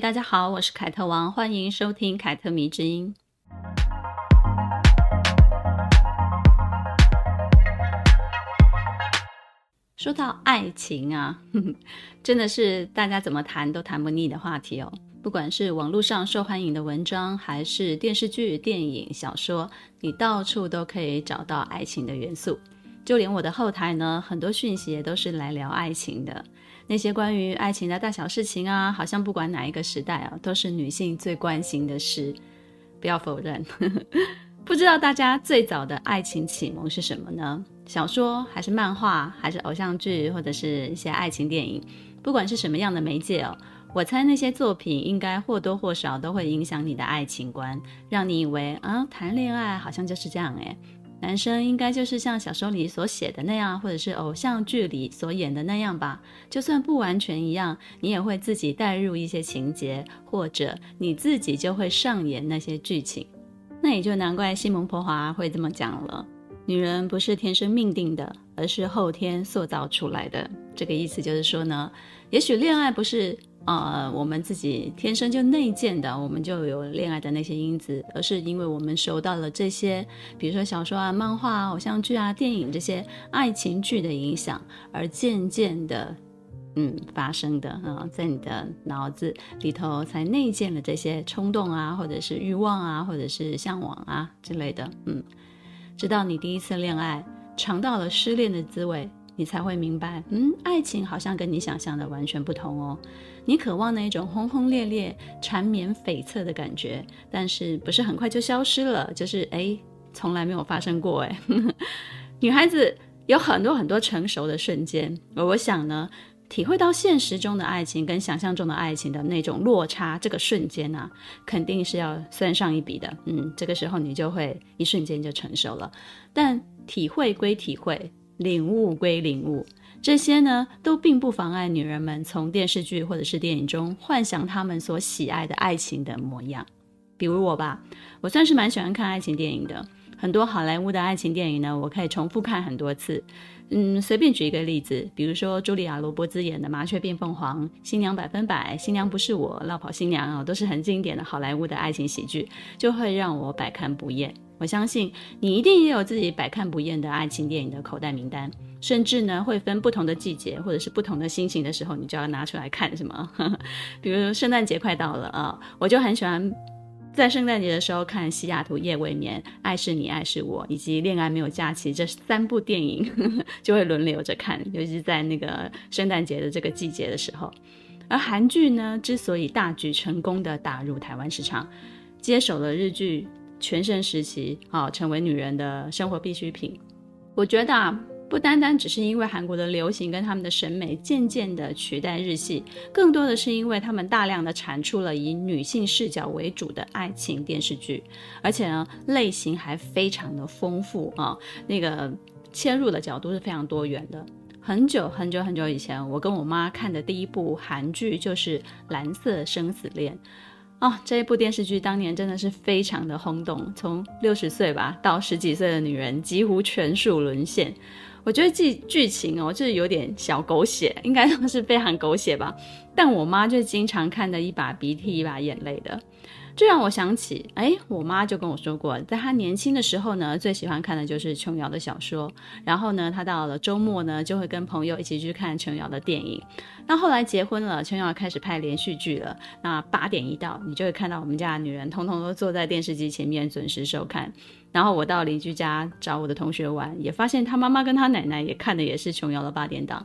大家好，我是凯特王，欢迎收听凯特迷之音。说到爱情啊，呵呵，真的是大家怎么谈都谈不腻的话题哦。不管是网络上受欢迎的文章，还是电视剧、电影、小说，你到处都可以找到爱情的元素。就连我的后台呢，很多讯息也都是来聊爱情的。那些关于爱情的大小事情啊，好像不管哪一个时代啊，都是女性最关心的事。不要否认。不知道大家最早的爱情启蒙是什么呢？小说还是漫画，还是偶像剧，或者是一些爱情电影？不管是什么样的媒介哦，我猜那些作品应该或多或少都会影响你的爱情观，让你以为啊，谈恋爱好像就是这样诶，男生应该就是像小说里所写的那样，或者是偶像剧里所演的那样吧？就算不完全一样，你也会自己带入一些情节，或者你自己就会上演那些剧情。那也就难怪西蒙波华会这么讲了：女人不是天生命定的，而是后天塑造出来的。这个意思就是说呢，也许恋爱不是呃我们自己天生就内建的，我们就有恋爱的那些因子，而是因为我们受到了这些，比如说小说啊、漫画啊、偶像剧啊、电影这些爱情剧的影响，而渐渐的。嗯，发生的啊，在你的脑子里头才内建了这些冲动啊，或者是欲望啊，或者是向往啊之类的。嗯，直到你第一次恋爱，尝到了失恋的滋味，你才会明白，嗯，爱情好像跟你想象的完全不同哦。你渴望那种轰轰烈烈、缠绵悱恻的感觉，但是不是很快就消失了？就是哎，从来没有发生过哎。女孩子有很多很多成熟的瞬间，而我想呢。体会到现实中的爱情跟想象中的爱情的那种落差，这个瞬间呢、肯定是要算上一笔的。嗯，这个时候你就会一瞬间就成熟了。但体会归体会，领悟归领悟，这些呢都并不妨碍女人们从电视剧或者是电影中幻想她们所喜爱的爱情的模样。比如我吧，我算是蛮喜欢看爱情电影的。很多好莱坞的爱情电影呢，我可以重复看很多次。嗯，随便举一个例子，比如说茱莉亚·罗伯兹演的《麻雀变凤凰》、《新娘百分百》、《新娘不是我》、《落跑新娘》啊，都是很经典的好莱坞的爱情喜剧，就会让我百看不厌。我相信你一定也有自己百看不厌的爱情电影的口袋名单，甚至呢会分不同的季节或者是不同的心情的时候，你就要拿出来看什么。比如圣诞节快到了啊，我就很喜欢。在圣诞节的时候看《西雅图夜未眠》、《爱是你，爱是我》以及《恋爱没有假期》这三部电影，就会轮流着看，尤其在那个圣诞节的这个季节的时候。而韩剧呢，之所以大举成功地打入台湾市场，接手了日剧全盛时期，啊，成为女人的生活必需品。我觉得啊。不单单只是因为韩国的流行跟他们的审美渐渐的取代日系，更多的是因为他们大量的产出了以女性视角为主的爱情电视剧，而且呢类型还非常的丰富啊，那个切入的角度是非常多元的。很久很久很久以前，我跟我妈看的第一部韩剧就是《蓝色生死恋》啊，这一部电视剧当年真的是非常的轰动，从六十岁吧到十几岁的女人几乎全数沦陷。我觉得剧剧情哦，就是有点小狗血，应该说是非常狗血吧。但我妈就经常看的一把鼻涕一把眼泪的。这让我想起，哎，我妈就跟我说过，在她年轻的时候呢，最喜欢看的就是琼瑶的小说。然后呢，她到了周末呢，就会跟朋友一起去看琼瑶的电影。那后来结婚了，琼瑶开始拍连续剧了。那八点一到，你就会看到我们家的女人通通都坐在电视机前面准时收看。然后我到邻居家找我的同学玩，也发现他妈妈跟他奶奶也看的也是琼瑶的八点档。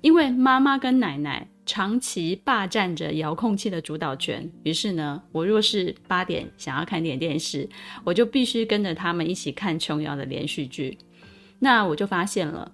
因为妈妈跟奶奶长期霸占着遥控器的主导权，于是呢，我若是八点想要看点电视，我就必须跟着他们一起看琼瑶的连续剧。那我就发现了，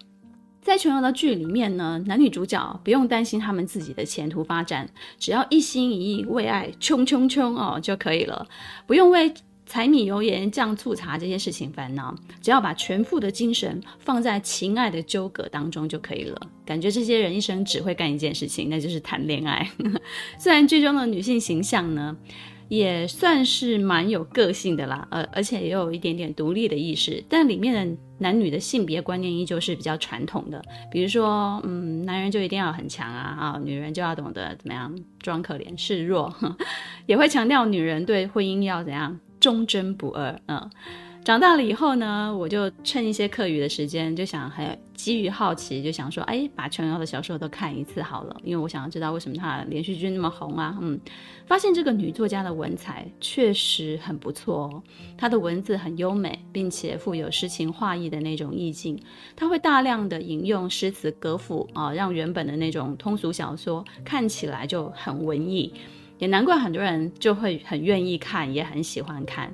在琼瑶的剧里面呢，男女主角不用担心他们自己的前途发展，只要一心一意为爱冲冲冲哦就可以了，不用为柴米油盐酱醋茶这些事情烦恼，只要把全副的精神放在情爱的纠葛当中就可以了。感觉这些人一生只会干一件事情，那就是谈恋爱。虽然剧中的女性形象呢，也算是蛮有个性的啦，呃，而且也有一点点独立的意识，但里面的男女的性别观念依旧是比较传统的。比如说，嗯，男人就一定要很强啊，啊，女人就要懂得怎么样装可怜示弱，也会强调女人对婚姻要怎样。忠贞不二，嗯，长大了以后呢，我就趁一些课余的时间，就想还基于好奇，就想说，哎，把琼瑶的小说都看一次好了，因为我想要知道为什么她连续剧那么红啊，嗯，发现这个女作家的文采确实很不错哦，她的文字很优美，并且富有诗情画意的那种意境，她会大量的引用诗词歌赋啊，让原本的那种通俗小说看起来就很文艺。也难怪很多人就会很愿意看，也很喜欢看。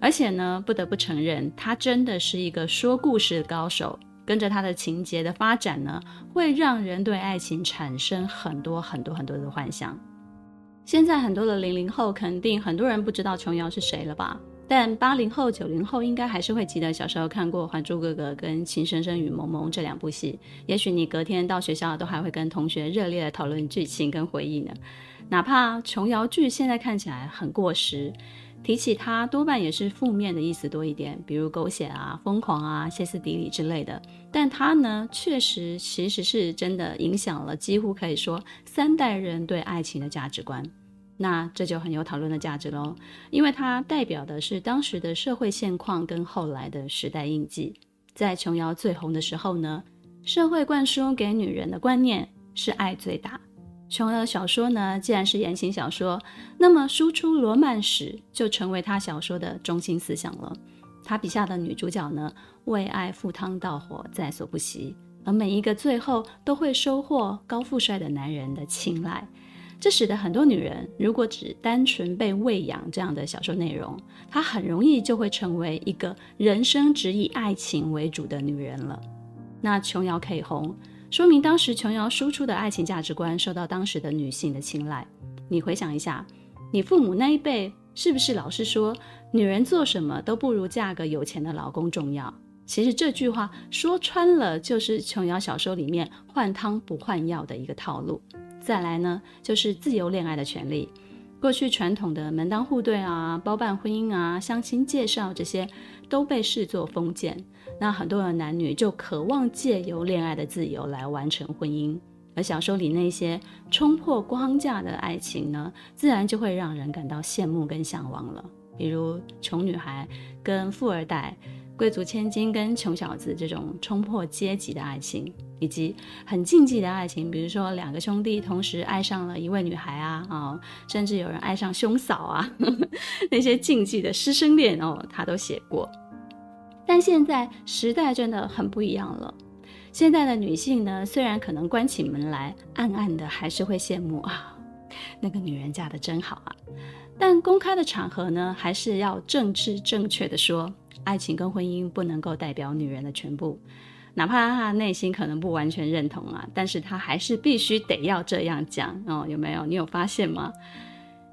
而且呢，不得不承认，他真的是一个说故事的高手。跟着他的情节的发展呢，会让人对爱情产生很多很多很多的幻想。现在很多的零零后，肯定很多人不知道琼瑶是谁了吧？但八零后、九零后应该还是会记得小时候看过《还珠格格》跟《情深深雨蒙蒙》这两部戏。也许你隔天到学校都还会跟同学热烈的讨论剧情跟回忆呢。哪怕琼瑶剧现在看起来很过时，提起它多半也是负面的意思多一点，比如狗血啊、疯狂啊、歇斯底里之类的。但它呢，确实其实是真的影响了几乎可以说三代人对爱情的价值观。那这就很有讨论的价值喽，因为它代表的是当时的社会现况跟后来的时代印记。在琼瑶最红的时候呢，社会灌输给女人的观念是爱最大。琼瑶的小说呢，既然是言情小说，那么输出罗曼史就成为她小说的中心思想了。她笔下的女主角呢，为爱赴汤蹈火，在所不惜，而每一个最后都会收获高富帅的男人的青睐。这使得很多女人，如果只单纯被喂养这样的小说内容，她很容易就会成为一个人生只以爱情为主的女人了。那琼瑶可以红。说明当时琼瑶输出的爱情价值观受到当时的女性的青睐。你回想一下，你父母那一辈是不是老是说女人做什么都不如嫁个有钱的老公重要？其实这句话说穿了就是琼瑶小说里面换汤不换药的一个套路。再来呢，就是自由恋爱的权利。过去传统的门当户对啊、包办婚姻啊、相亲介绍这些都被视作封建。那很多的男女就渴望借由恋爱的自由来完成婚姻，而小说里那些冲破框架的爱情呢，自然就会让人感到羡慕跟向往了。比如穷女孩跟富二代、贵族千金跟穷小子这种冲破阶级的爱情，以及很禁忌的爱情，比如说两个兄弟同时爱上了一位女孩啊，哦，甚至有人爱上兄嫂啊，呵呵，那些禁忌的师生恋哦，他都写过。但现在时代真的很不一样了。现在的女性呢，虽然可能关起门来，暗暗的还是会羡慕啊，那个女人嫁的真好啊。但公开的场合呢，还是要政治正确的说，爱情跟婚姻不能够代表女人的全部。哪怕她内心可能不完全认同啊，但是她还是必须得要这样讲哦。有没有？你有发现吗？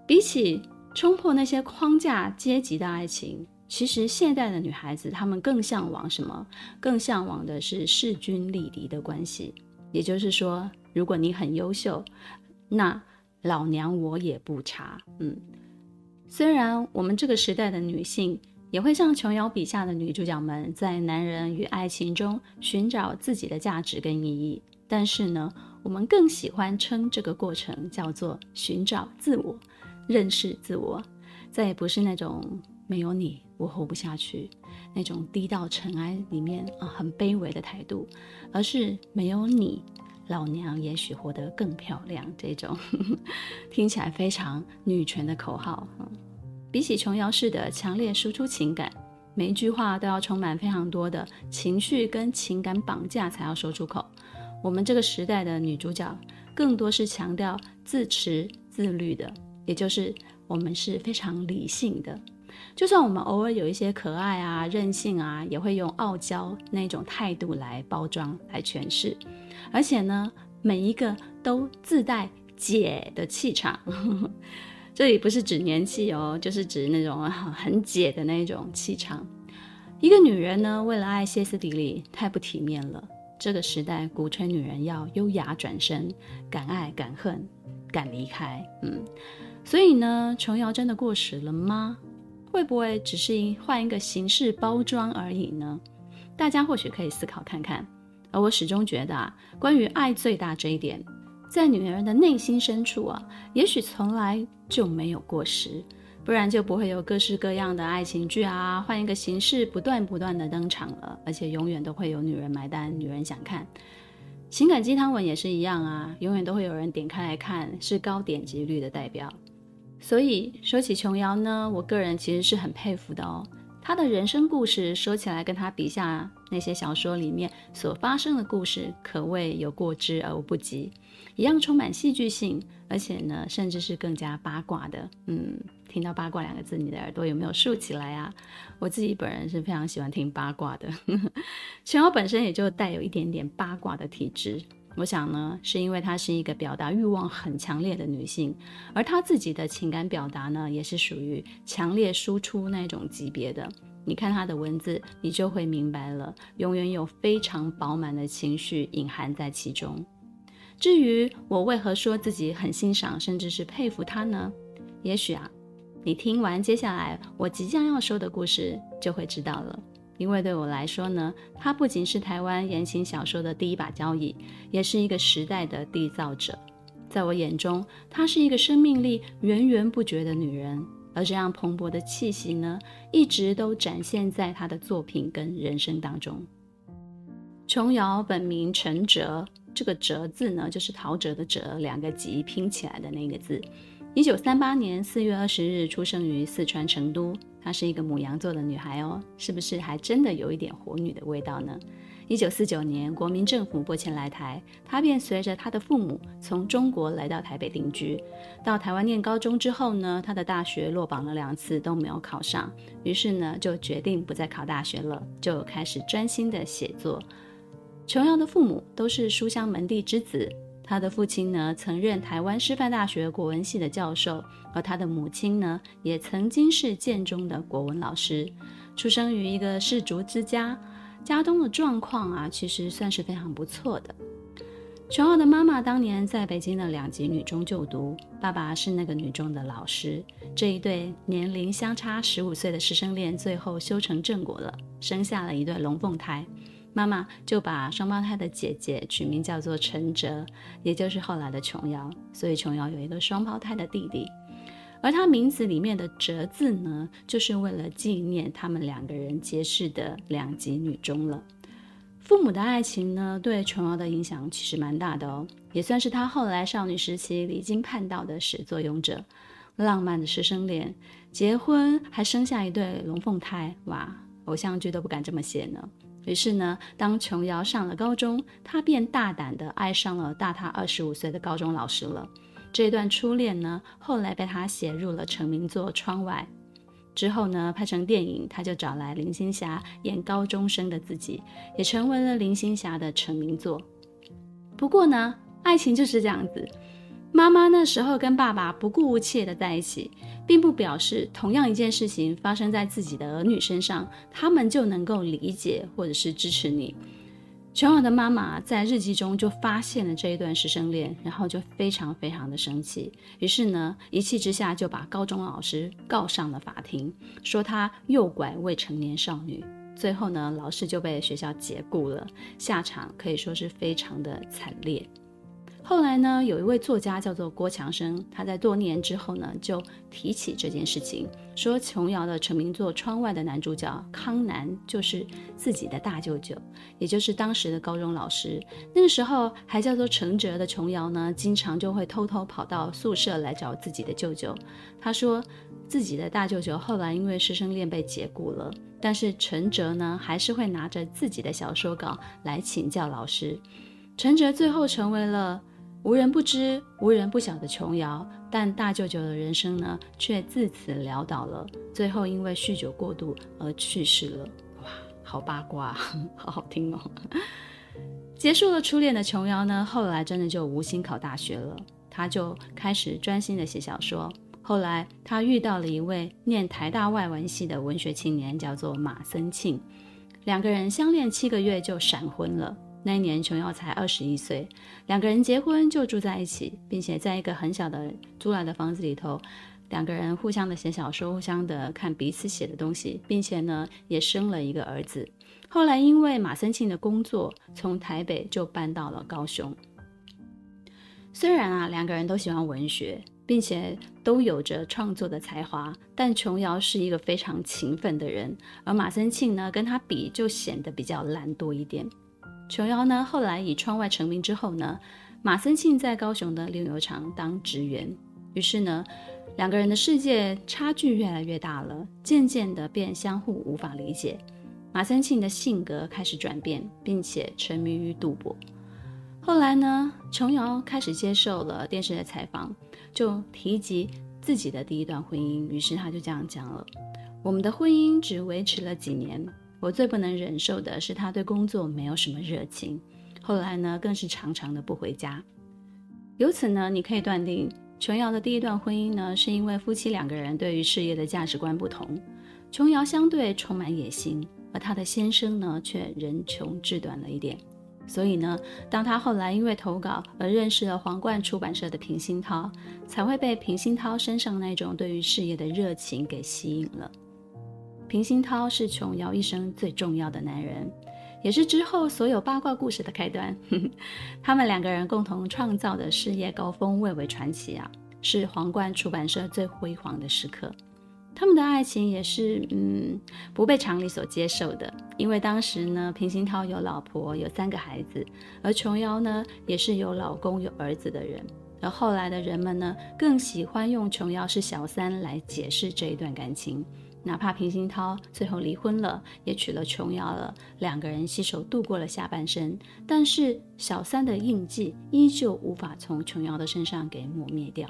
比起冲破那些框架阶级的爱情。其实现代的女孩子，她们更向往什么？更向往的是势均力敌的关系。也就是说，如果你很优秀，那老娘我也不差。嗯，虽然我们这个时代的女性也会像琼瑶笔下的女主角们，在男人与爱情中寻找自己的价值跟意义，但是呢，我们更喜欢称这个过程叫做寻找自我、认识自我，再也不是那种没有你。我活不下去，那种低到尘埃里面啊，很卑微的态度，而是没有你，老娘也许活得更漂亮。这种 听起来非常女权的口号。比起琼瑶式的强烈输出情感，每一句话都要充满非常多的情绪跟情感绑架才要说出口。我们这个时代的女主角，更多是强调自持自律的，也就是我们是非常理性的。就算我们偶尔有一些可爱啊、任性啊，也会用傲娇那种态度来包装、来诠释。而且呢，每一个都自带姐的气场。这里不是指年纪哦，就是指那种很姐的那种气场。一个女人呢，为了爱歇斯底里，太不体面了。这个时代鼓吹女人要优雅转身，敢爱敢恨，敢离开。嗯，所以呢，琼瑶真的过时了吗？会不会只是换一个形式包装而已呢？大家或许可以思考看看。而我始终觉得啊，关于爱最大这一点，在女人的内心深处啊，也许从来就没有过时。不然就不会有各式各样的爱情剧啊，换一个形式不断不断的登场了，而且永远都会有女人买单，女人想看。情感鸡汤文也是一样啊，永远都会有人点开来看，是高点击率的代表。所以说起琼瑶呢，我个人其实是很佩服的哦。她的人生故事说起来，跟她笔下那些小说里面所发生的故事，可谓有过之而无不及，一样充满戏剧性，而且呢，甚至是更加八卦的。嗯，听到八卦两个字，你的耳朵有没有竖起来啊？我自己本人是非常喜欢听八卦的，琼瑶本身也就带有一点点八卦的体质。我想呢，是因为她是一个表达欲望很强烈的女性，而她自己的情感表达呢，也是属于强烈输出那种级别的。你看她的文字，你就会明白了，永远有非常饱满的情绪隐含在其中。至于我为何说自己很欣赏，甚至是佩服她呢？也许啊，你听完接下来我即将要说的故事，就会知道了。因为对我来说呢，她不仅是台湾言情小说的第一把交椅，也是一个时代的缔造者。在我眼中，她是一个生命力源源不绝的女人，而这样蓬勃的气息呢，一直都展现在她的作品跟人生当中。琼瑶本名陈哲，这个“哲”字呢，就是陶喆的“喆”，两个“吉”拼起来的那个字。一九三八年四月二十日出生于四川成都。她是一个母羊座的女孩哦，是不是还真的有一点火女的味道呢？一九四九年，国民政府拨迁来台，她便随着她的父母从中国来到台北定居。到台湾念高中之后呢，她的大学落榜了两次都没有考上，于是呢就决定不再考大学了，就开始专心的写作。琼瑶的父母都是书香门第之子。他的父亲呢，曾任台湾师范大学国文系的教授，而他的母亲呢，也曾经是建中的国文老师。出生于一个士族之家，家中的状况啊，其实算是非常不错的。琼瑶的妈妈当年在北京的两级女中就读，爸爸是那个女中的老师。这一对年龄相差十五岁的师生恋，最后修成正果了，生下了一对龙凤胎。妈妈就把双胞胎的姐姐取名叫做陈哲，也就是后来的琼瑶，所以琼瑶有一个双胞胎的弟弟。而他名字里面的“哲”字呢，就是为了纪念他们两个人结识的两级女中了。父母的爱情呢，对琼瑶的影响其实蛮大的哦，也算是她后来少女时期离经叛道的始作俑者。浪漫的师生恋，结婚还生下一对龙凤胎，哇，偶像剧都不敢这么写呢。于是呢，当琼瑶上了高中，她便大胆地爱上了大她二十五岁的高中老师了。这段初恋呢，后来被她写入了成名作《窗外》。之后呢，拍成电影，她就找来林青霞演高中生的自己，也成为了林青霞的成名作。不过呢，爱情就是这样子。妈妈那时候跟爸爸不顾一切的在一起，并不表示同样一件事情发生在自己的儿女身上，他们就能够理解或者是支持你。琼瑶的妈妈在日记中就发现了这一段师生恋，然后就非常非常的生气，于是呢，一气之下就把高中老师告上了法庭，说他诱拐未成年少女。最后呢，老师就被学校解雇了，下场可以说是非常的惨烈。后来呢，有一位作家叫做郭强生，他在多年之后呢，就提起这件事情，说琼瑶的成名作《窗外》的男主角康南就是自己的大舅舅，也就是当时的高中老师。那个时候还叫做陈哲的琼瑶呢，经常就会偷偷跑到宿舍来找自己的舅舅。他说自己的大舅舅后来因为师生恋被解雇了，但是陈哲呢，还是会拿着自己的小说稿来请教老师。陈哲最后成为了。无人不知、无人不晓的琼瑶，但大舅舅的人生呢，却自此潦倒了。最后因为酗酒过度而去世了。哇，好八卦，好好听哦。结束了初恋的琼瑶呢，后来真的就无心考大学了，她就开始专心的写小说。后来他遇到了一位念台大外文系的文学青年，叫做马森庆，两个人相恋七个月就闪婚了。那一年琼瑶才二十一岁，两个人结婚就住在一起，并且在一个很小的租来的房子里头，两个人互相的写小说，互相的看彼此写的东西，并且呢也生了一个儿子。后来因为马森庆的工作，从台北就搬到了高雄。虽然啊两个人都喜欢文学，并且都有着创作的才华，但琼瑶是一个非常勤奋的人，而马森庆呢跟他比就显得比较懒惰一点。琼瑶呢，后来以窗外成名之后呢，马森庆在高雄的炼油厂当职员，于是呢，两个人的世界差距越来越大了，渐渐的便相互无法理解。马森庆的性格开始转变，并且沉迷于赌博。后来呢，琼瑶开始接受了电视的采访，就提及自己的第一段婚姻，于是他就这样讲了：我们的婚姻只维持了几年。我最不能忍受的是他对工作没有什么热情，后来呢，更是常常的不回家。由此呢，你可以断定琼瑶的第一段婚姻呢，是因为夫妻两个人对于事业的价值观不同。琼瑶相对充满野心，而她的先生呢，却人穷志短了一点。所以呢，当她后来因为投稿而认识了皇冠出版社的平鑫涛，才会被平鑫涛身上那种对于事业的热情给吸引了。平鑫涛是琼瑶一生最重要的男人，也是之后所有八卦故事的开端。他们两个人共同创造的事业高峰蔚为传奇啊，是皇冠出版社最辉煌的时刻。他们的爱情也是嗯不被常理所接受的，因为当时呢，平鑫涛有老婆有三个孩子，而琼瑶呢也是有老公有儿子的人。而后来的人们呢，更喜欢用琼瑶是小三来解释这一段感情。哪怕平鑫涛最后离婚了，也娶了琼瑶了，两个人携手度过了下半生，但是小三的印记依旧无法从琼瑶的身上给抹灭掉。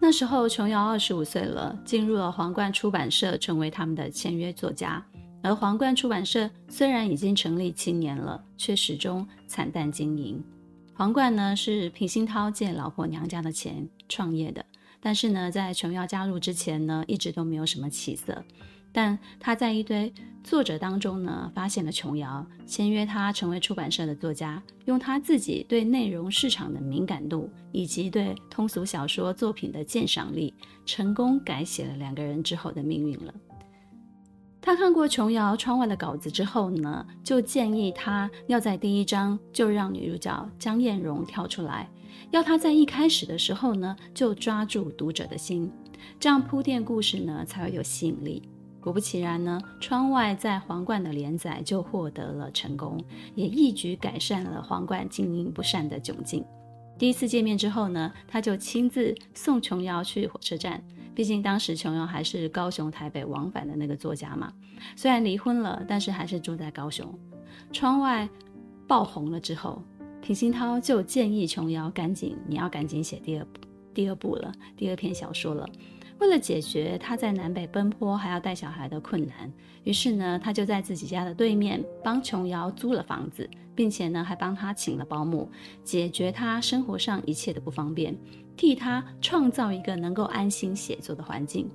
那时候琼瑶二十五岁了，进入了皇冠出版社，成为他们的签约作家。而皇冠出版社虽然已经成立七年了，却始终惨淡经营。皇冠呢，是平鑫涛借老婆娘家的钱创业的。但是呢，在琼瑶加入之前呢，一直都没有什么起色。但他在一堆作者当中呢，发现了琼瑶，签约他成为出版社的作家，用他自己对内容市场的敏感度，以及对通俗小说作品的鉴赏力，成功改写了两个人之后的命运了。他看过琼瑶窗外的稿子之后呢，就建议他要在第一章就让女主角江艳蓉跳出来。要他在一开始的时候呢，就抓住读者的心，这样铺垫故事呢才会有吸引力。果不其然呢，窗外在皇冠的连载就获得了成功，也一举改善了皇冠经营不善的窘境。第一次见面之后呢，他就亲自送琼瑶去火车站，毕竟当时琼瑶还是高雄台北往返的那个作家嘛。虽然离婚了，但是还是住在高雄。窗外爆红了之后。平鑫涛就建议琼瑶赶紧，你要赶紧写第二部，第二部了，第二篇小说了。为了解决他在南北奔波还要带小孩的困难，于是呢，他就在自己家的对面帮琼瑶租了房子，并且呢，还帮他请了保姆，解决他生活上一切的不方便，替他创造一个能够安心写作的环境。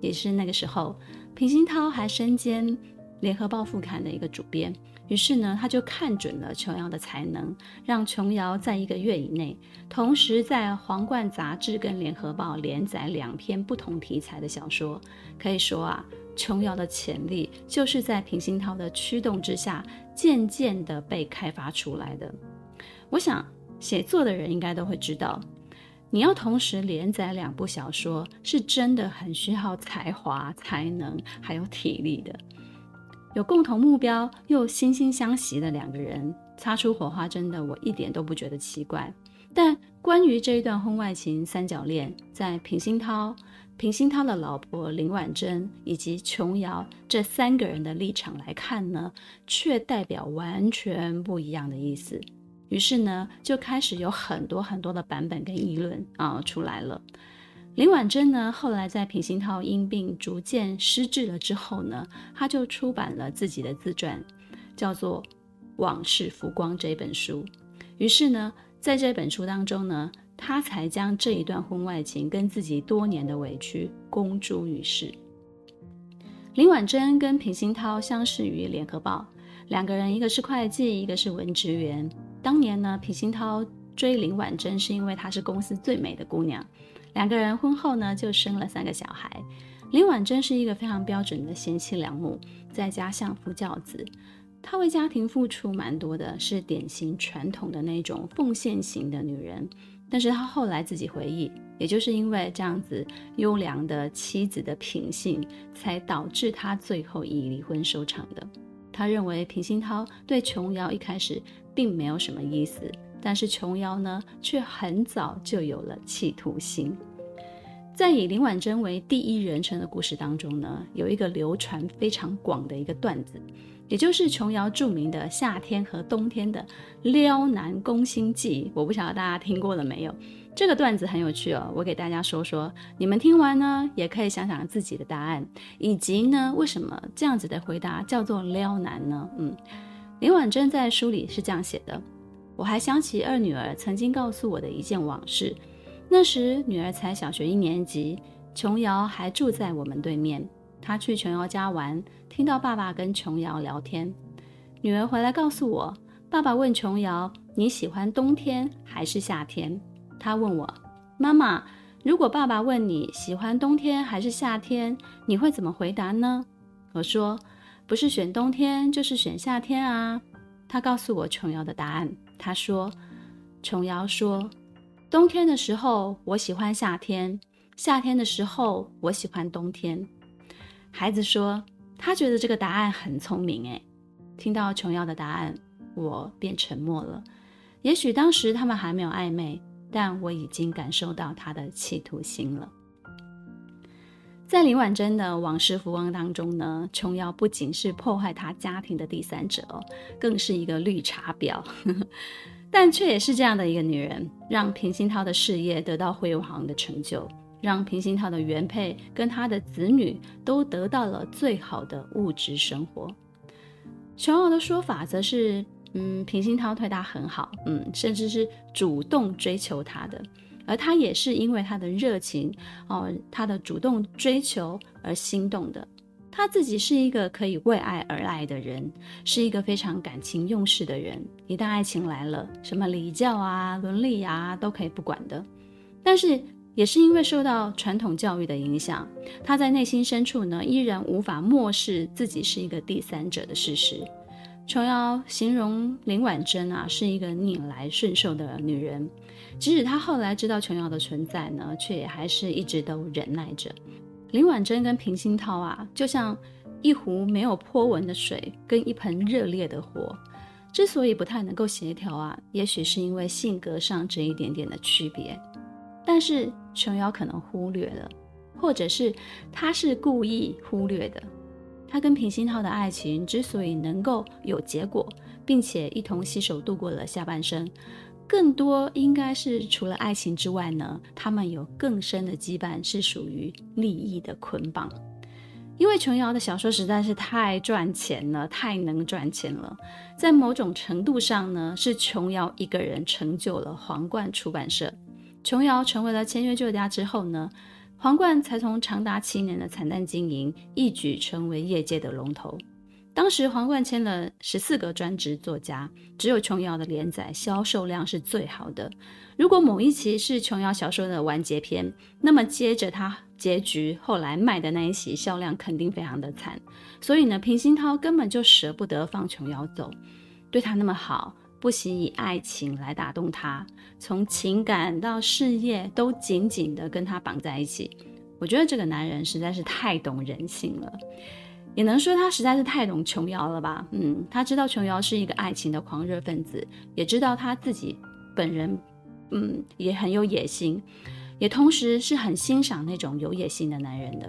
也是那个时候，平鑫涛还身兼联合报副刊的一个主编。于是呢，他就看准了琼瑶的才能，让琼瑶在一个月以内，同时在《皇冠》杂志跟《联合报》连载两篇不同题材的小说。可以说啊，琼瑶的潜力就是在平鑫涛的驱动之下，渐渐的被开发出来的。我想，写作的人应该都会知道，你要同时连载两部小说，是真的很需要才华、才能还有体力的。有共同目标又惺惺相惜的两个人擦出火花，真的我一点都不觉得奇怪。但关于这一段婚外情三角恋，在平鑫涛、平鑫涛的老婆林婉珍以及琼瑶这三个人的立场来看呢，却代表完全不一样的意思。于是呢，就开始有很多很多的版本跟议论啊出来了。林婉珍呢，后来在平鑫涛因病逐渐失智了之后呢，他就出版了自己的自传，叫做《往事浮光》这本书。于是呢，在这本书当中呢，他才将这一段婚外情跟自己多年的委屈公诸于世。林婉珍跟平鑫涛相识于联合报，两个人一个是会计，一个是文职员。当年呢，平鑫涛追林婉珍是因为她是公司最美的姑娘。两个人婚后呢，就生了三个小孩。林婉珍是一个非常标准的贤妻良母，在家相夫教子。她为家庭付出蛮多的，是典型传统的那种奉献型的女人。但是她后来自己回忆，也就是因为这样子优良的妻子的品性，才导致她最后以离婚收场的。她认为平鑫涛对琼瑶一开始并没有什么意思，但是琼瑶呢，却很早就有了企图心。在以林婉珍为第一人称的故事当中呢，有一个流传非常广的一个段子。也就是琼瑶著名的夏天和冬天的撩男攻心计，我不晓得大家听过了没有？这个段子很有趣哦，我给大家说说，你们听完呢，也可以想想自己的答案，以及呢，为什么这样子的回答叫做撩男呢？嗯，林婉珍在书里是这样写的：我还想起二女儿曾经告诉我的一件往事，那时女儿才小学一年级，琼瑶还住在我们对面。她去琼瑶家玩，听到爸爸跟琼瑶聊天。女儿回来告诉我，爸爸问琼瑶：“你喜欢冬天还是夏天？”她问我：“妈妈，如果爸爸问你喜欢冬天还是夏天，你会怎么回答呢？”我说：“不是选冬天，就是选夏天啊。”她告诉我琼瑶的答案。他说：“琼瑶说，冬天的时候我喜欢夏天，夏天的时候我喜欢冬天。”孩子说：“他觉得这个答案很聪明。”诶，听到琼瑶的答案，我便沉默了。也许当时他们还没有暧昧，但我已经感受到他的企图心了。在林婉珍的往事浮光当中呢，琼瑶不仅是破坏她家庭的第三者哦，更是一个绿茶婊，但却也是这样的一个女人，让平鑫涛的事业得到辉煌的成就。让平鑫涛的原配跟他的子女都得到了最好的物质生活。琼瑶的说法则是，嗯，平鑫涛对她很好，嗯，甚至是主动追求她的，而他也是因为他的热情，哦，他的主动追求而心动的。他自己是一个可以为爱而爱的人，是一个非常感情用事的人。一旦爱情来了，什么礼教啊、伦理啊，都可以不管的。但是。也是因为受到传统教育的影响，他在内心深处呢，依然无法漠视自己是一个第三者的事实。琼瑶形容林婉珍啊，是一个逆来顺受的女人，即使她后来知道琼瑶的存在呢，却也还是一直都忍耐着。林婉珍跟平鑫涛啊，就像一壶没有波纹的水跟一盆热烈的火，之所以不太能够协调啊，也许是因为性格上这一点点的区别。但是琼瑶可能忽略了，或者是她是故意忽略的。他跟平鑫涛的爱情之所以能够有结果，并且一同携手度过了下半生，更多应该是除了爱情之外呢，他们有更深的羁绊，是属于利益的捆绑。因为琼瑶的小说实在是太赚钱了，太能赚钱了，在某种程度上呢，是琼瑶一个人成就了皇冠出版社。琼瑶成为了签约作家之后呢，皇冠才从长达七年的惨淡经营，一举成为业界的龙头。当时皇冠签了十四个专职作家，只有琼瑶的连载销售量是最好的。如果某一期是琼瑶小说的完结篇，那么接着他结局后来卖的那一期销量肯定非常的惨。所以呢，平鑫涛根本就舍不得放琼瑶走，对他那么好。不惜以爱情来打动他，从情感到事业都紧紧地跟他绑在一起。我觉得这个男人实在是太懂人性了，也能说他实在是太懂琼瑶了吧？嗯，他知道琼瑶是一个爱情的狂热分子，也知道他自己本人，嗯，也很有野心，也同时是很欣赏那种有野心的男人的。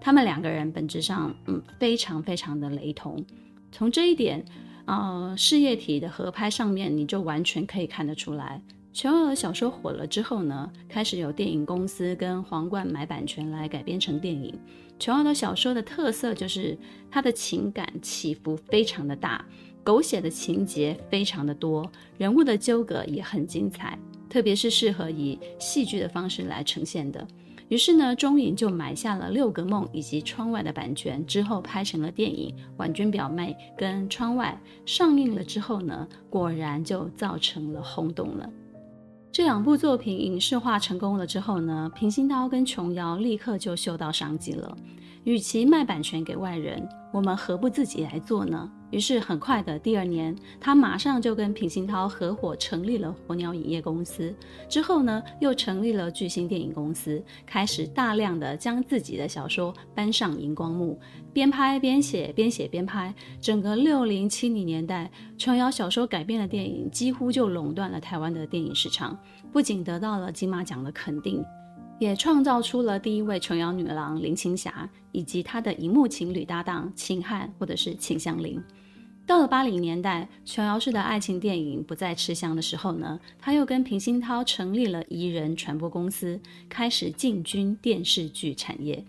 他们两个人本质上，嗯，非常非常的雷同。从这一点。呃，事业体的合拍上面，你就完全可以看得出来。琼瑶的小说火了之后呢，开始有电影公司跟皇冠买版权来改编成电影。琼瑶的小说的特色就是它的情感起伏非常的大，狗血的情节非常的多，人物的纠葛也很精彩。特别是适合以戏剧的方式来呈现的。于是呢，中影就买下了《六个梦》以及《窗外》的版权，之后拍成了电影《婉君表妹》跟《窗外》上映了之后呢，果然就造成了轰动了。这两部作品影视化成功了之后呢，平鑫涛跟琼瑶立刻就嗅到商机了。与其卖版权给外人，我们何不自己来做呢？于是很快的第二年，他马上就跟平鑫涛合伙成立了火鸟影业公司。之后呢，又成立了巨星电影公司，开始大量的将自己的小说搬上荧光幕，边拍边写，边写边拍。整个六零七零年代，琼瑶小说改编的电影几乎就垄断了台湾的电影市场，不仅得到了金马奖的肯定。也创造出了第一位琼瑶女郎林青霞，以及她的荧幕情侣搭档秦汉或者是秦香林。到了八零年代，琼瑶式的爱情电影不再吃香的时候呢，她又跟平鑫涛成立了怡人传播公司，开始进军电视剧产业。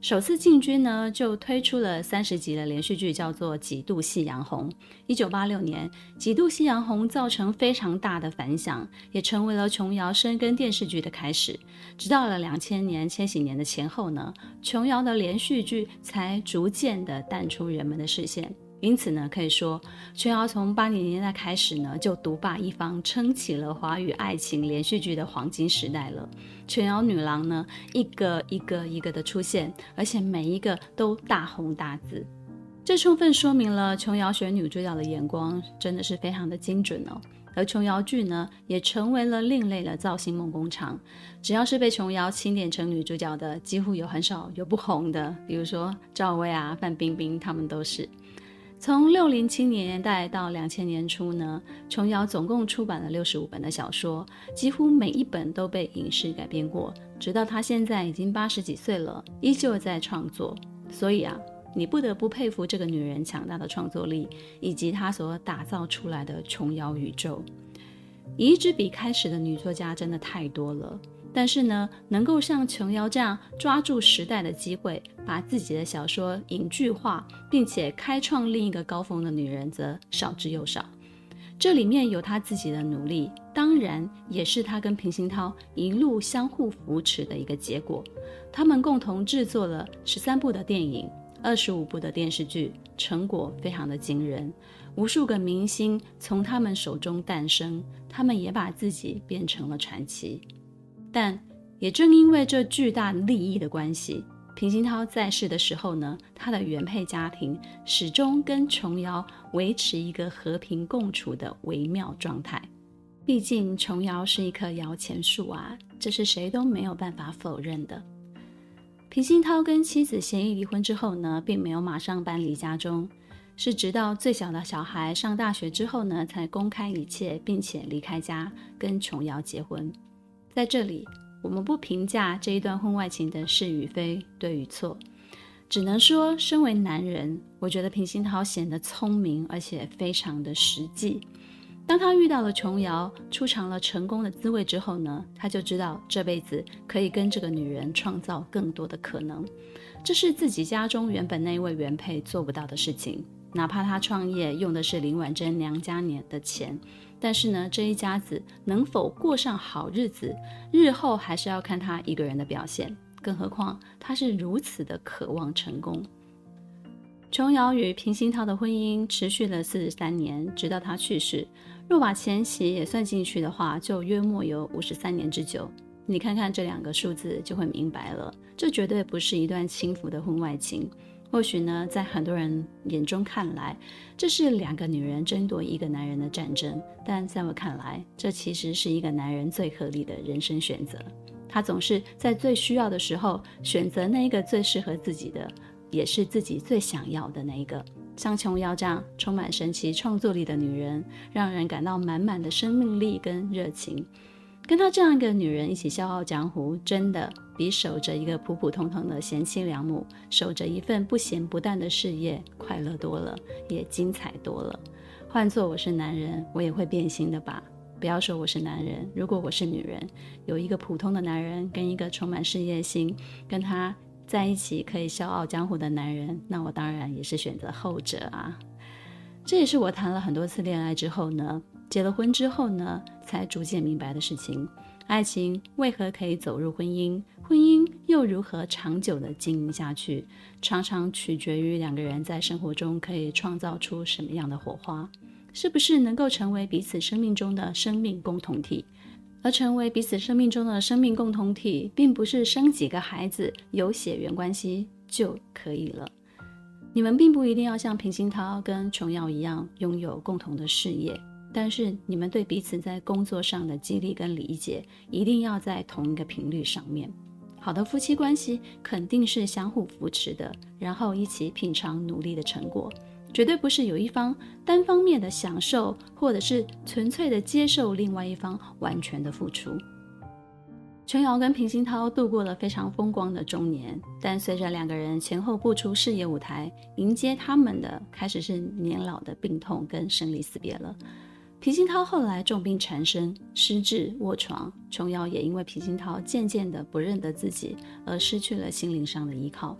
首次进军呢，就推出了三十集的连续剧，叫做《几度夕阳红》。一九八六年，《几度夕阳红》造成非常大的反响，也成为了琼瑶深耕电视剧的开始。直到了两千年、千禧年的前后呢，琼瑶的连续剧才逐渐的淡出人们的视线。因此呢，可以说琼瑶从八零年代开始呢，就独霸一方，撑起了华语爱情连续剧的黄金时代了。琼瑶女郎呢，一个一个一个的出现，而且每一个都大红大紫，这充分说明了琼瑶选女主角的眼光真的是非常的精准哦。而琼瑶剧呢，也成为了另类的造星梦工厂。只要是被琼瑶钦点成女主角的，几乎有很少有不红的，比如说赵薇啊、范冰冰，他们都是。从六零七年代到两千年初呢，琼瑶总共出版了六十五本的小说，几乎每一本都被影视改编过。直到她现在已经八十几岁了，依旧在创作。所以啊，你不得不佩服这个女人强大的创作力，以及她所打造出来的琼瑶宇宙。以一支笔开始的女作家真的太多了。但是呢，能够像琼瑶这样抓住时代的机会，把自己的小说影剧化，并且开创另一个高峰的女人，则少之又少。这里面有她自己的努力，当然也是她跟平鑫涛一路相互扶持的一个结果。他们共同制作了十三部的电影，二十五部的电视剧，成果非常的惊人。无数个明星从他们手中诞生，他们也把自己变成了传奇。但也正因为这巨大利益的关系，平鑫涛在世的时候呢，他的原配家庭始终跟琼瑶维持一个和平共处的微妙状态。毕竟琼瑶是一棵摇钱树啊，这是谁都没有办法否认的。平鑫涛跟妻子协议离婚之后呢，并没有马上搬离家中，是直到最小的小孩上大学之后呢，才公开一切，并且离开家跟琼瑶结婚。在这里，我们不评价这一段婚外情的是与非、对与错，只能说，身为男人，我觉得平鑫涛显得聪明，而且非常的实际。当他遇到了琼瑶，尝尝了成功的滋味之后呢，他就知道这辈子可以跟这个女人创造更多的可能，这是自己家中原本那位原配做不到的事情。哪怕他创业用的是林婉贞娘家年的钱。但是呢，这一家子能否过上好日子，日后还是要看他一个人的表现。更何况他是如此的渴望成功。琼瑶与平鑫涛的婚姻持续了四十三年，直到他去世。若把前妻也算进去的话，就约莫有五十三年之久。你看看这两个数字，就会明白了，这绝对不是一段轻浮的婚外情。或许呢，在很多人眼中看来，这是两个女人争夺一个男人的战争。但在我看来，这其实是一个男人最合理的人生选择。他总是在最需要的时候选择那一个最适合自己的，也是自己最想要的那一个。像琼瑶这样充满神奇创作力的女人，让人感到满满的生命力跟热情。跟她这样一个女人一起笑傲江湖，真的比守着一个普普通通的贤妻良母，守着一份不咸不淡的事业快乐多了，也精彩多了。换做我是男人，我也会变心的吧？不要说我是男人，如果我是女人，有一个普通的男人跟一个充满事业心、跟他在一起可以笑傲江湖的男人，那我当然也是选择后者啊。这也是我谈了很多次恋爱之后呢。结了婚之后呢，才逐渐明白的事情。爱情为何可以走入婚姻？婚姻又如何长久地经营下去？常常取决于两个人在生活中可以创造出什么样的火花，是不是能够成为彼此生命中的生命共同体？而成为彼此生命中的生命共同体，并不是生几个孩子、有血缘关系就可以了。你们并不一定要像平鑫涛跟琼瑶一样拥有共同的事业。但是你们对彼此在工作上的激励跟理解，一定要在同一个频率上面。好的夫妻关系肯定是相互扶持的，然后一起品尝努力的成果，绝对不是有一方单方面的享受，或者是纯粹的接受另外一方完全的付出。琼瑶跟平鑫涛度过了非常风光的中年，但随着两个人前后步出事业舞台，迎接他们的开始是年老的病痛跟生离死别了。平鑫涛后来重病缠身，失智卧床。琼瑶也因为平鑫涛渐渐的不认得自己，而失去了心灵上的依靠。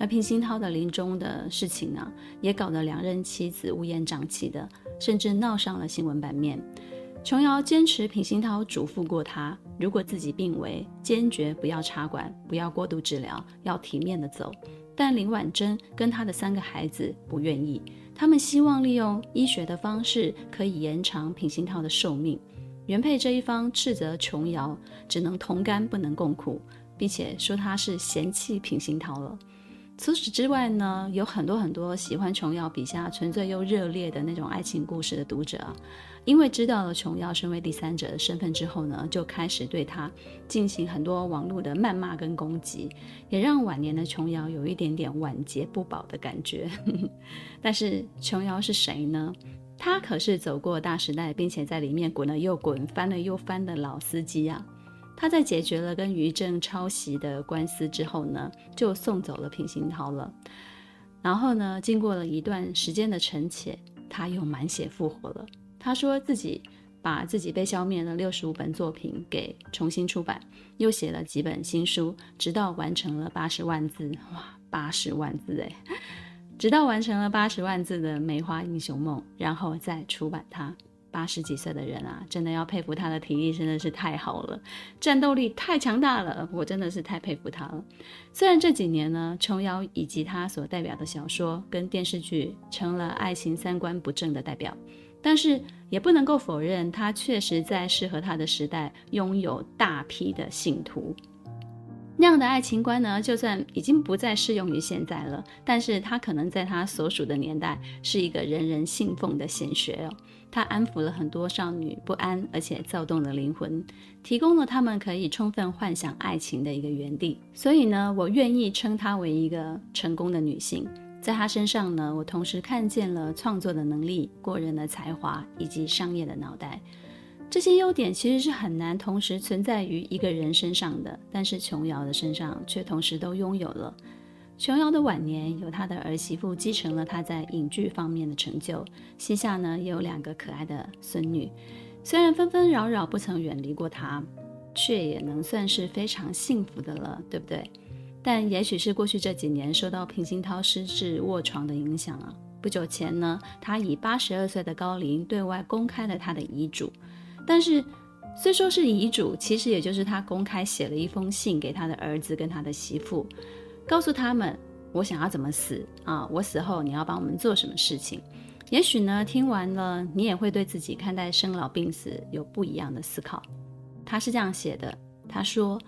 而平鑫涛的临终的事情呢，也搞得两任妻子乌烟瘴气的，甚至闹上了新闻版面。琼瑶坚持平鑫涛嘱咐过她，如果自己病危，坚决不要插管，不要过度治疗，要体面的走。但林婉贞跟她的三个孩子不愿意。他们希望利用医学的方式可以延长品行涛的寿命。原配这一方斥责琼瑶只能同甘不能共苦，并且说她是嫌弃品行涛了。除此之外呢，有很多很多喜欢琼瑶笔下纯粹又热烈的那种爱情故事的读者。因为知道了琼瑶身为第三者的身份之后呢，就开始对她进行很多网络的谩骂跟攻击，也让晚年的琼瑶有一点点晚节不保的感觉。但是琼瑶是谁呢？她可是走过大时代，并且在里面滚了又滚、翻了又翻的老司机啊！他在解决了跟于正抄袭的官司之后呢，就送走了平行涛了。然后呢，经过了一段时间的沉潜，他又满血复活了。他说自己把自己被消灭的六十五本作品给重新出版，又写了几本新书，直到完成了八十万字，哇，八十万字哎，直到完成了八十万字的《梅花英雄梦》，然后再出版它。八十几岁的人啊，真的要佩服他的体力，真的是太好了，战斗力太强大了，我真的是太佩服他了。虽然这几年呢，琼瑶以及他所代表的小说跟电视剧成了爱情三观不正的代表。但是也不能够否认，他确实在适合他的时代拥有大批的信徒。那样的爱情观呢，就算已经不再适用于现在了，但是他可能在他所属的年代是一个人人信奉的显学哦。他安抚了很多少女不安而且躁动的灵魂，提供了他们可以充分幻想爱情的一个园地。所以呢，我愿意称她为一个成功的女性。在她身上呢，我同时看见了创作的能力、过人的才华以及商业的脑袋。这些优点其实是很难同时存在于一个人身上的，但是琼瑶的身上却同时都拥有了。琼瑶的晚年，由她的儿媳妇继承了她在影剧方面的成就，膝下呢也有两个可爱的孙女，虽然纷纷扰扰不曾远离过她，却也能算是非常幸福的了，对不对？但也许是过去这几年受到平鑫涛失智卧床的影响啊，不久前呢，他以八十二岁的高龄对外公开了他的遗嘱。但是虽说是遗嘱，其实也就是他公开写了一封信给他的儿子跟他的媳妇，告诉他们我想要怎么死啊，我死后你要帮我们做什么事情。也许呢，听完了你也会对自己看待生老病死有不一样的思考。他是这样写的，他说，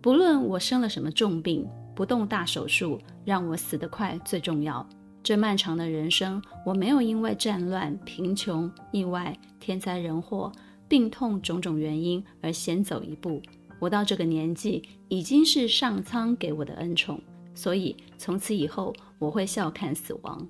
不论我生了什么重病。不动大手术，让我死得快最重要。这漫长的人生，我没有因为战乱、贫穷、意外、天灾人祸、病痛种种原因而先走一步。我到这个年纪，已经是上苍给我的恩宠，所以从此以后，我会笑看死亡。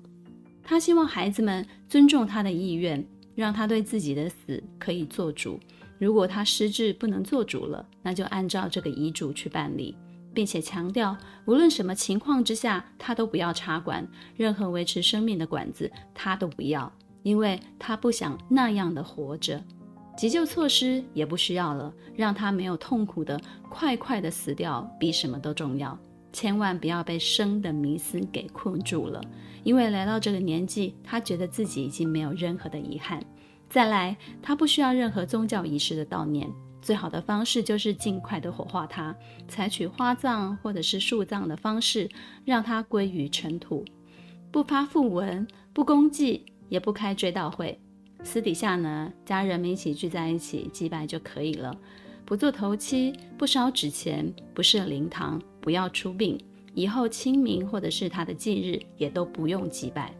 他希望孩子们尊重他的意愿，让他对自己的死可以做主。如果他失智不能做主了，那就按照这个遗嘱去办理。并且强调，无论什么情况之下，他都不要插管，任何维持生命的管子他都不要，因为他不想那样的活着。急救措施也不需要了，让他没有痛苦的快快的死掉，比什么都重要。千万不要被生的迷思给困住了，因为来到这个年纪，他觉得自己已经没有任何的遗憾。再来，他不需要任何宗教仪式的悼念，最好的方式就是尽快的火化他，采取花葬或者是树葬的方式，让他归于尘土，不发讣文，不公祭，也不开追悼会，私底下呢，家人们一起聚在一起祭拜就可以了，不做头七，不烧纸钱，不设灵堂，不要出殡，以后清明或者是他的忌日也都不用祭拜。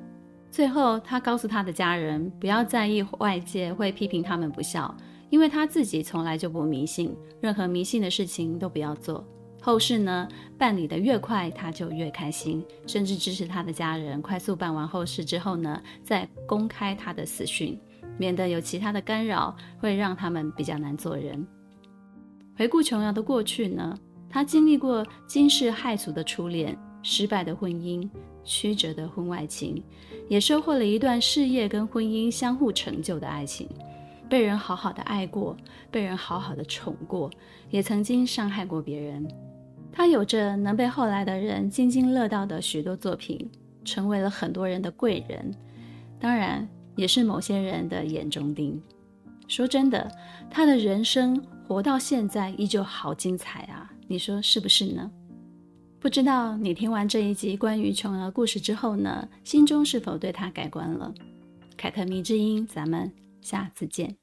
最后，他告诉他的家人，不要在意外界会批评他们不孝，因为他自己从来就不迷信，任何迷信的事情都不要做。后事呢，办理得越快，他就越开心，甚至支持他的家人快速办完后事之后呢，再公开他的死讯，免得有其他的干扰，会让他们比较难做人。回顾琼瑶的过去呢，他经历过惊世骇俗的初恋，失败的婚姻。曲折的婚外情，也收获了一段事业跟婚姻相互成就的爱情。被人好好的爱过，被人好好的宠过，也曾经伤害过别人。他有着能被后来的人津津乐道的许多作品，成为了很多人的贵人，当然也是某些人的眼中钉。说真的，他的人生活到现在依旧好精彩啊！你说是不是呢？不知道你听完这一集关于琼儿故事之后呢，心中是否对它改观了。凯特迷之音，咱们下次见。